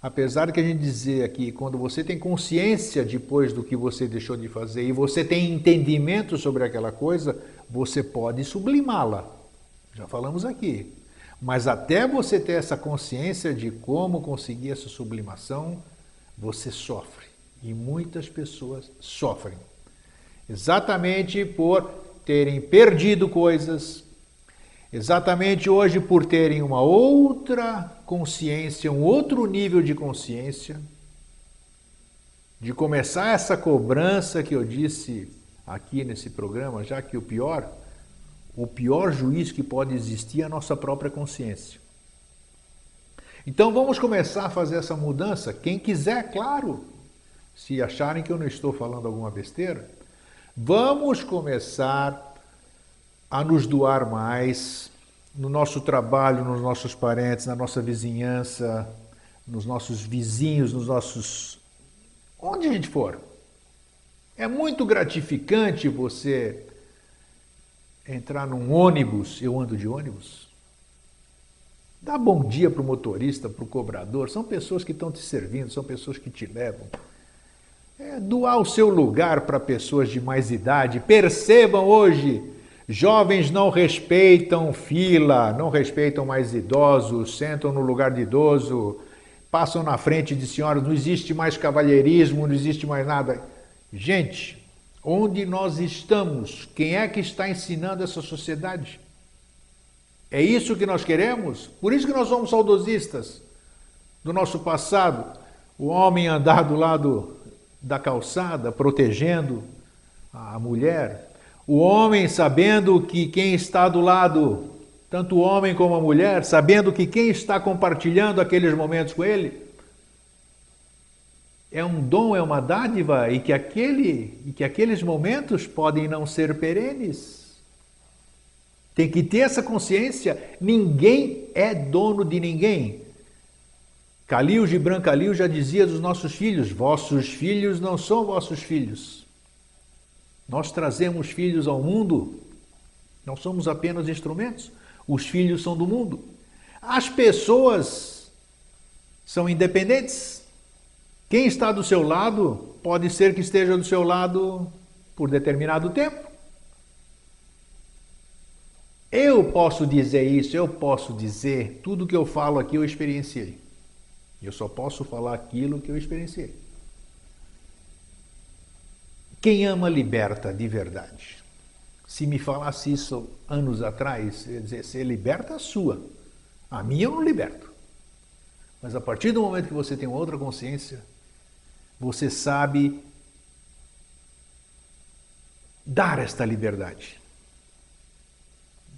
Apesar que a gente dizer aqui, quando você tem consciência depois do que você deixou de fazer e você tem entendimento sobre aquela coisa, você pode sublimá-la. Já falamos aqui. Mas até você ter essa consciência de como conseguir essa sublimação, você sofre. E muitas pessoas sofrem. Exatamente por terem perdido coisas, exatamente hoje por terem uma outra consciência, um outro nível de consciência, de começar essa cobrança que eu disse aqui nesse programa, já que o pior, o pior juiz que pode existir é a nossa própria consciência. Então vamos começar a fazer essa mudança. Quem quiser, claro, se acharem que eu não estou falando alguma besteira, vamos começar a nos doar mais, no nosso trabalho, nos nossos parentes, na nossa vizinhança, nos nossos vizinhos, nos nossos. onde a gente for. É muito gratificante você entrar num ônibus, eu ando de ônibus. Dá bom dia para o motorista, para o cobrador. São pessoas que estão te servindo, são pessoas que te levam. É, doar o seu lugar para pessoas de mais idade. Percebam hoje, jovens não respeitam fila, não respeitam mais idosos, sentam no lugar de idoso, passam na frente de senhoras, não existe mais cavalheirismo, não existe mais nada. Gente, onde nós estamos? Quem é que está ensinando essa sociedade? É isso que nós queremos? Por isso que nós somos saudosistas do nosso passado. O homem andar do lado da calçada, protegendo a mulher. O homem sabendo que quem está do lado, tanto o homem como a mulher, sabendo que quem está compartilhando aqueles momentos com ele é um dom, é uma dádiva e que, aquele, e que aqueles momentos podem não ser perenes. Tem que ter essa consciência. Ninguém é dono de ninguém. Calil Gibran Calil já dizia dos nossos filhos: Vossos filhos não são vossos filhos. Nós trazemos filhos ao mundo, não somos apenas instrumentos. Os filhos são do mundo. As pessoas são independentes. Quem está do seu lado pode ser que esteja do seu lado por determinado tempo. Eu posso dizer isso, eu posso dizer, tudo que eu falo aqui eu experienciei. Eu só posso falar aquilo que eu experienciei. Quem ama liberta de verdade. Se me falasse isso anos atrás, eu ia dizer, você liberta a sua. A minha eu não liberto. Mas a partir do momento que você tem outra consciência, você sabe dar esta liberdade.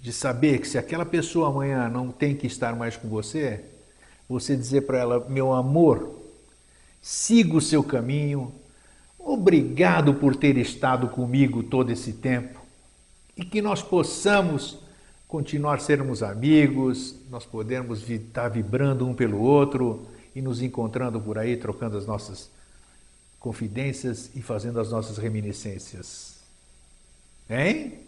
De saber que se aquela pessoa amanhã não tem que estar mais com você, você dizer para ela: meu amor, siga o seu caminho, obrigado por ter estado comigo todo esse tempo e que nós possamos continuar sermos amigos, nós podemos estar vibrando um pelo outro e nos encontrando por aí, trocando as nossas confidências e fazendo as nossas reminiscências. Hein?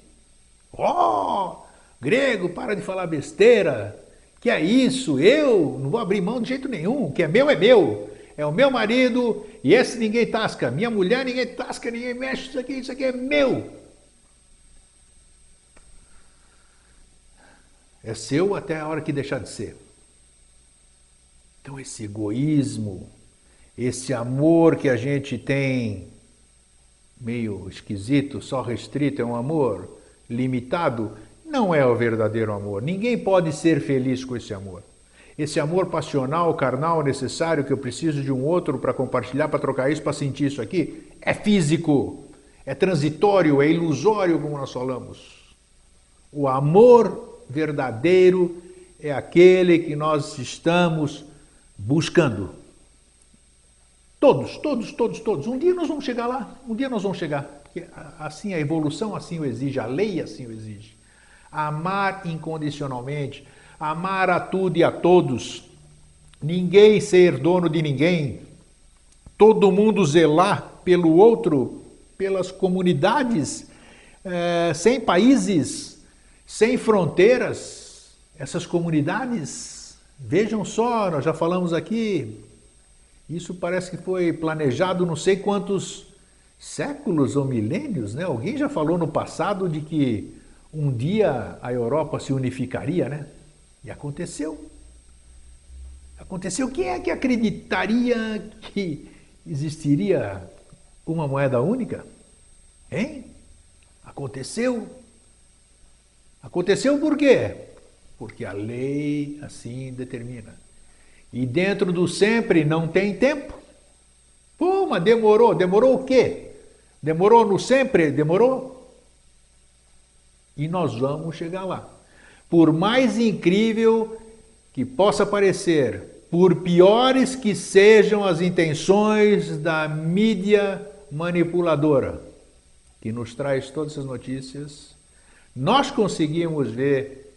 Oh, grego, para de falar besteira. Que é isso? Eu não vou abrir mão de jeito nenhum. O que é meu é meu. É o meu marido e esse ninguém tasca. Minha mulher ninguém tasca, ninguém mexe. Isso aqui, isso aqui é meu. É seu até a hora que deixar de ser. Então, esse egoísmo, esse amor que a gente tem, meio esquisito, só restrito, é um amor limitado, não é o verdadeiro amor. Ninguém pode ser feliz com esse amor. Esse amor passional, carnal, necessário, que eu preciso de um outro para compartilhar, para trocar isso, para sentir isso aqui, é físico, é transitório, é ilusório, como nós falamos. O amor verdadeiro é aquele que nós estamos buscando. Todos, todos, todos, todos. Um dia nós vamos chegar lá, um dia nós vamos chegar. Porque assim a evolução assim o exige, a lei assim o exige amar incondicionalmente, amar a tudo e a todos, ninguém ser dono de ninguém, todo mundo zelar pelo outro, pelas comunidades, é, sem países, sem fronteiras, essas comunidades, vejam só, nós já falamos aqui, isso parece que foi planejado não sei quantos séculos ou milênios, né? Alguém já falou no passado de que um dia a Europa se unificaria, né? E aconteceu. Aconteceu. Quem é que acreditaria que existiria uma moeda única? Hein? Aconteceu. Aconteceu por quê? Porque a lei assim determina. E dentro do sempre não tem tempo. Pô, mas demorou. Demorou o quê? Demorou no sempre? Demorou? E nós vamos chegar lá. Por mais incrível que possa parecer, por piores que sejam as intenções da mídia manipuladora, que nos traz todas essas notícias, nós conseguimos ver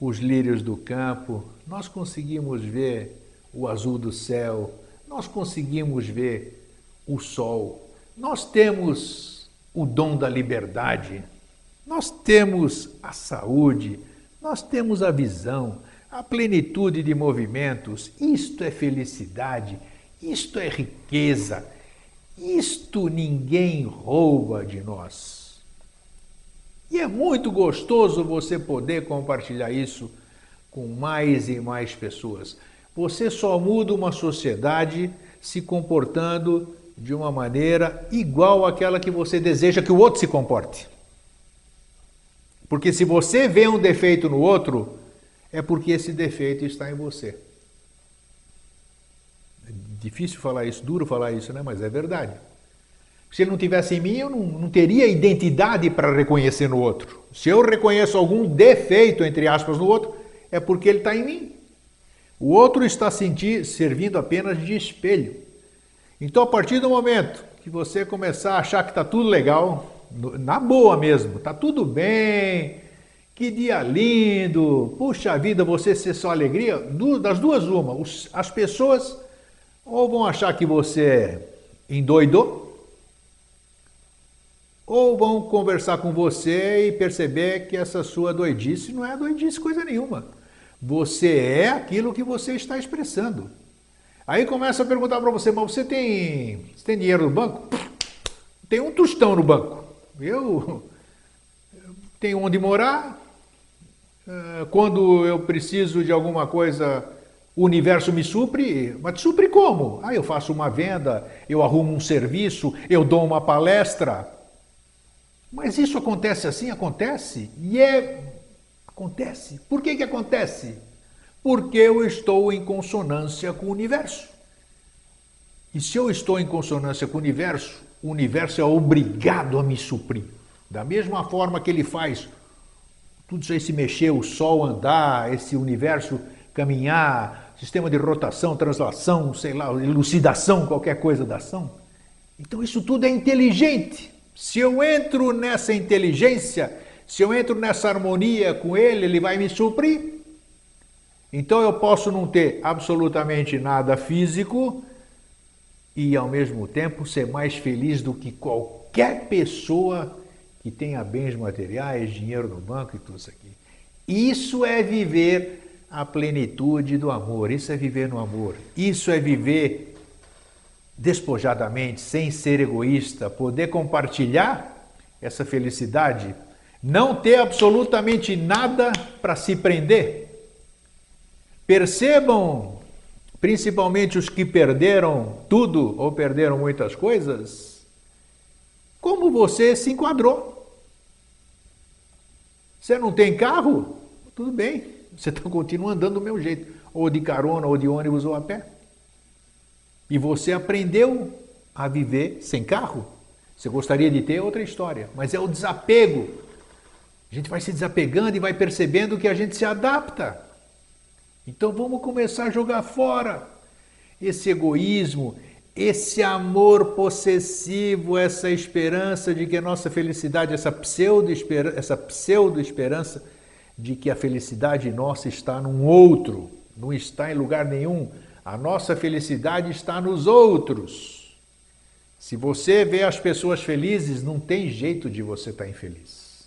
os lírios do campo, nós conseguimos ver o azul do céu, nós conseguimos ver o sol, nós temos o dom da liberdade, nós temos a saúde, nós temos a visão, a plenitude de movimentos, isto é felicidade, isto é riqueza, isto ninguém rouba de nós. E é muito gostoso você poder compartilhar isso com mais e mais pessoas. Você só muda uma sociedade se comportando de uma maneira igual àquela que você deseja que o outro se comporte. Porque se você vê um defeito no outro, é porque esse defeito está em você. É difícil falar isso, duro falar isso, né? Mas é verdade. Se ele não tivesse em mim, eu não, não teria identidade para reconhecer no outro. Se eu reconheço algum defeito, entre aspas, no outro, é porque ele está em mim. O outro está sentir, servindo apenas de espelho. Então, a partir do momento que você começar a achar que está tudo legal, na boa mesmo, está tudo bem, que dia lindo, puxa vida, você ser só alegria, das duas uma, as pessoas ou vão achar que você endoidou, ou vão conversar com você e perceber que essa sua doidice não é doidice coisa nenhuma. Você é aquilo que você está expressando. Aí começa a perguntar para você, mas você tem, você tem dinheiro no banco? Tem um tostão no banco. Eu tenho onde morar. Eh, quando eu preciso de alguma coisa, o universo me supre. Mas supre como? Ah, eu faço uma venda, eu arrumo um serviço, eu dou uma palestra. Mas isso acontece assim? Acontece. E é. Acontece. Por que, que acontece? Porque eu estou em consonância com o universo. E se eu estou em consonância com o universo, o universo é obrigado a me suprir. Da mesma forma que ele faz tudo isso aí se mexer, o Sol andar, esse universo caminhar, sistema de rotação, translação, sei lá, elucidação, qualquer coisa da ação. Então isso tudo é inteligente. Se eu entro nessa inteligência, se eu entro nessa harmonia com ele, ele vai me suprir. Então eu posso não ter absolutamente nada físico e ao mesmo tempo ser mais feliz do que qualquer pessoa que tenha bens materiais, dinheiro no banco e tudo isso aqui. Isso é viver a plenitude do amor, isso é viver no amor, isso é viver despojadamente, sem ser egoísta, poder compartilhar essa felicidade, não ter absolutamente nada para se prender. Percebam, principalmente os que perderam tudo ou perderam muitas coisas, como você se enquadrou. Você não tem carro? Tudo bem, você tá, continua andando do meu jeito, ou de carona, ou de ônibus, ou a pé. E você aprendeu a viver sem carro. Você gostaria de ter outra história, mas é o desapego. A gente vai se desapegando e vai percebendo que a gente se adapta. Então vamos começar a jogar fora esse egoísmo, esse amor possessivo, essa esperança de que a nossa felicidade, essa pseudo-esperança, essa pseudo-esperança de que a felicidade nossa está num outro, não está em lugar nenhum. A nossa felicidade está nos outros. Se você vê as pessoas felizes, não tem jeito de você estar infeliz.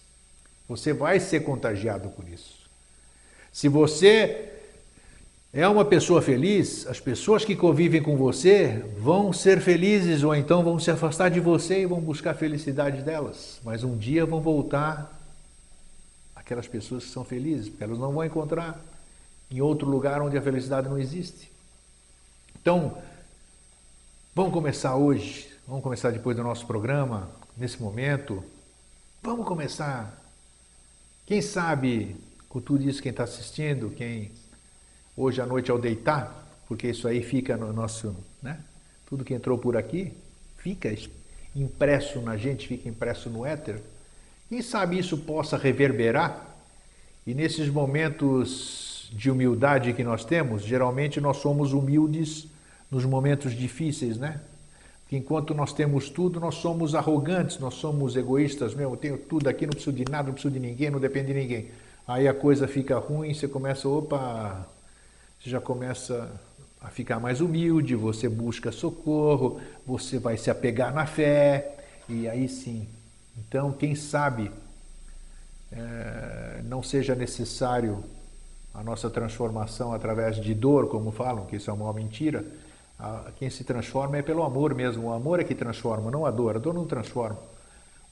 Você vai ser contagiado por isso. Se você é uma pessoa feliz, as pessoas que convivem com você vão ser felizes ou então vão se afastar de você e vão buscar a felicidade delas. Mas um dia vão voltar aquelas pessoas que são felizes, porque elas não vão encontrar em outro lugar onde a felicidade não existe. Então, vamos começar hoje, vamos começar depois do nosso programa, nesse momento. Vamos começar. Quem sabe, com tudo isso, quem está assistindo, quem hoje à noite ao deitar, porque isso aí fica no nosso, né? Tudo que entrou por aqui fica impresso na gente, fica impresso no éter. Quem sabe isso possa reverberar e nesses momentos de humildade que nós temos, geralmente nós somos humildes nos momentos difíceis, né? Que enquanto nós temos tudo, nós somos arrogantes, nós somos egoístas mesmo. Tenho tudo aqui, não preciso de nada, não preciso de ninguém, não depende de ninguém. Aí a coisa fica ruim, você começa, opa, você já começa a ficar mais humilde, você busca socorro, você vai se apegar na fé, e aí sim. Então, quem sabe é, não seja necessário a nossa transformação através de dor, como falam, que isso é uma mentira. Quem se transforma é pelo amor mesmo. O amor é que transforma, não a dor. A dor não transforma.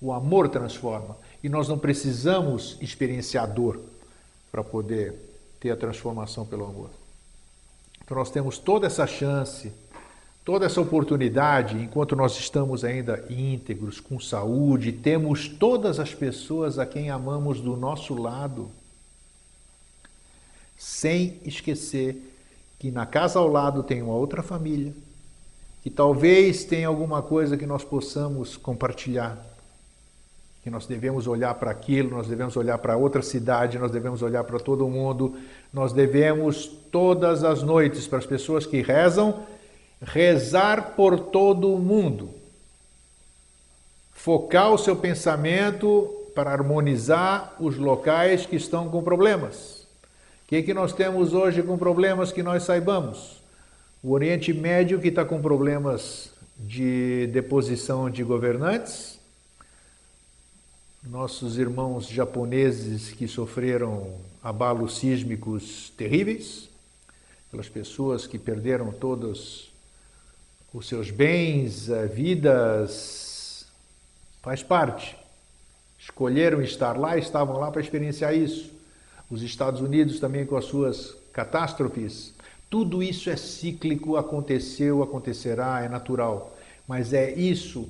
O amor transforma. E nós não precisamos experienciar dor para poder ter a transformação pelo amor. Então nós temos toda essa chance, toda essa oportunidade, enquanto nós estamos ainda íntegros, com saúde, temos todas as pessoas a quem amamos do nosso lado sem esquecer que na casa ao lado tem uma outra família, que talvez tenha alguma coisa que nós possamos compartilhar, que nós devemos olhar para aquilo, nós devemos olhar para outra cidade, nós devemos olhar para todo mundo, nós devemos todas as noites para as pessoas que rezam, rezar por todo o mundo. Focar o seu pensamento para harmonizar os locais que estão com problemas que, que nós temos hoje com problemas que nós saibamos? O Oriente Médio que está com problemas de deposição de governantes, nossos irmãos japoneses que sofreram abalos sísmicos terríveis, pelas pessoas que perderam todos os seus bens, eh, vidas, faz parte. Escolheram estar lá, estavam lá para experienciar isso os Estados Unidos também com as suas catástrofes. Tudo isso é cíclico, aconteceu, acontecerá, é natural. Mas é isso,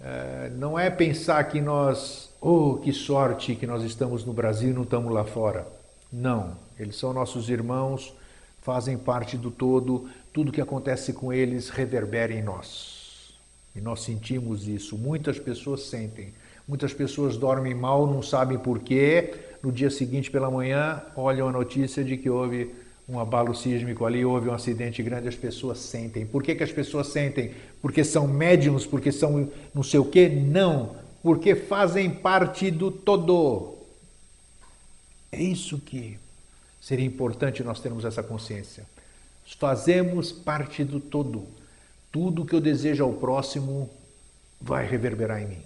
é, não é pensar que nós, oh, que sorte que nós estamos no Brasil e não estamos lá fora. Não, eles são nossos irmãos, fazem parte do todo, tudo que acontece com eles reverbera em nós. E nós sentimos isso, muitas pessoas sentem. Muitas pessoas dormem mal, não sabem porquê, no dia seguinte pela manhã olham a notícia de que houve um abalo sísmico ali, houve um acidente grande, as pessoas sentem. Por que, que as pessoas sentem? Porque são médiums, porque são não sei o quê? Não, porque fazem parte do todo. É isso que seria importante nós termos essa consciência. Fazemos parte do todo. Tudo que eu desejo ao próximo vai reverberar em mim.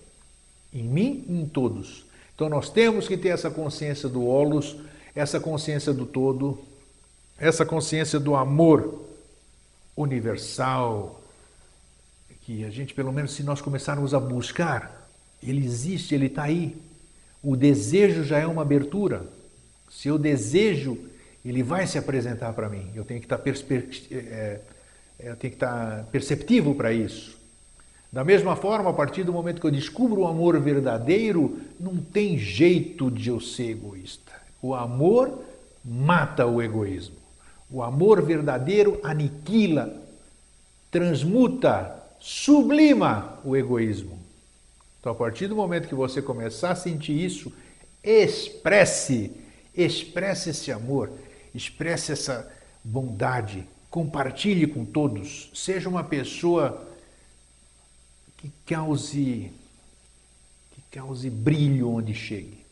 Em mim e em todos. Então nós temos que ter essa consciência do holos, essa consciência do todo, essa consciência do amor universal, que a gente, pelo menos, se nós começarmos a buscar, ele existe, ele está aí. O desejo já é uma abertura. Se eu desejo, ele vai se apresentar para mim. Eu tenho que estar, tá é, é, estar tá perceptivo para isso. Da mesma forma, a partir do momento que eu descubro o amor verdadeiro, não tem jeito de eu ser egoísta. O amor mata o egoísmo. O amor verdadeiro aniquila, transmuta, sublima o egoísmo. Então, a partir do momento que você começar a sentir isso, expresse, expresse esse amor, expresse essa bondade, compartilhe com todos, seja uma pessoa que cause, que cause brilho onde chegue.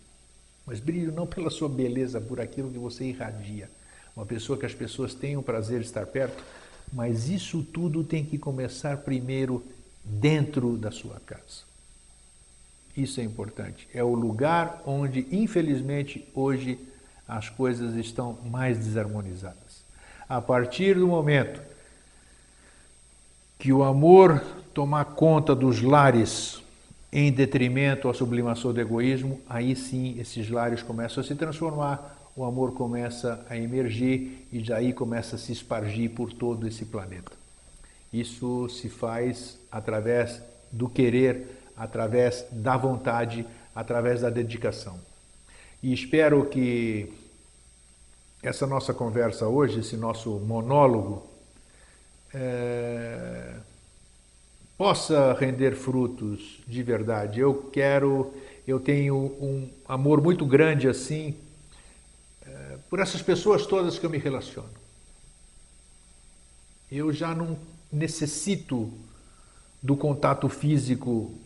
Mas brilho não pela sua beleza, por aquilo que você irradia. Uma pessoa que as pessoas tenham prazer de estar perto, mas isso tudo tem que começar primeiro dentro da sua casa. Isso é importante. É o lugar onde, infelizmente, hoje as coisas estão mais desarmonizadas. A partir do momento que o amor tomar conta dos lares em detrimento à sublimação do egoísmo, aí sim esses lares começam a se transformar, o amor começa a emergir e daí começa a se espargir por todo esse planeta. Isso se faz através do querer, através da vontade, através da dedicação. E espero que essa nossa conversa hoje, esse nosso monólogo, é possa render frutos de verdade. Eu quero, eu tenho um amor muito grande assim eh, por essas pessoas todas que eu me relaciono. Eu já não necessito do contato físico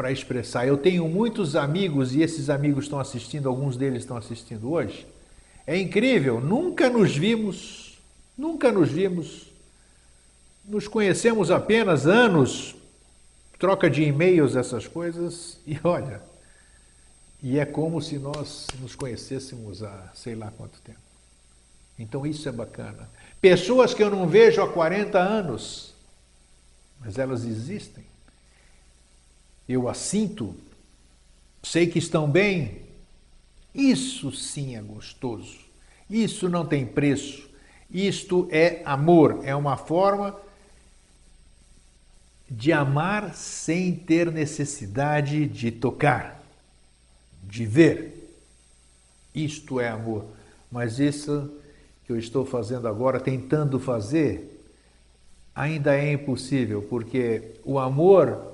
para expressar. Eu tenho muitos amigos e esses amigos estão assistindo, alguns deles estão assistindo hoje. É incrível, nunca nos vimos, nunca nos vimos nos conhecemos apenas anos, troca de e-mails, essas coisas, e olha, e é como se nós nos conhecêssemos há sei lá quanto tempo. Então isso é bacana. Pessoas que eu não vejo há 40 anos, mas elas existem. Eu as sinto, sei que estão bem. Isso sim é gostoso. Isso não tem preço. Isto é amor, é uma forma de amar sem ter necessidade de tocar, de ver. Isto é amor. Mas isso que eu estou fazendo agora, tentando fazer, ainda é impossível, porque o amor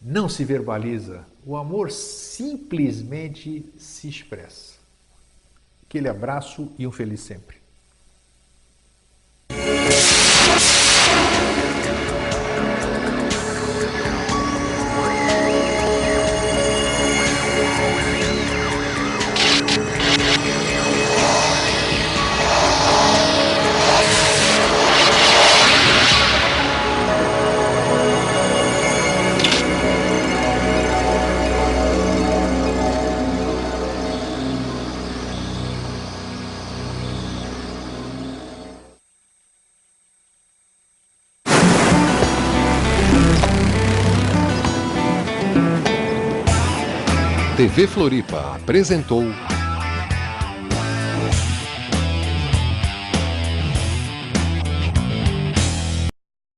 não se verbaliza, o amor simplesmente se expressa. Aquele abraço e um feliz sempre. TV Floripa apresentou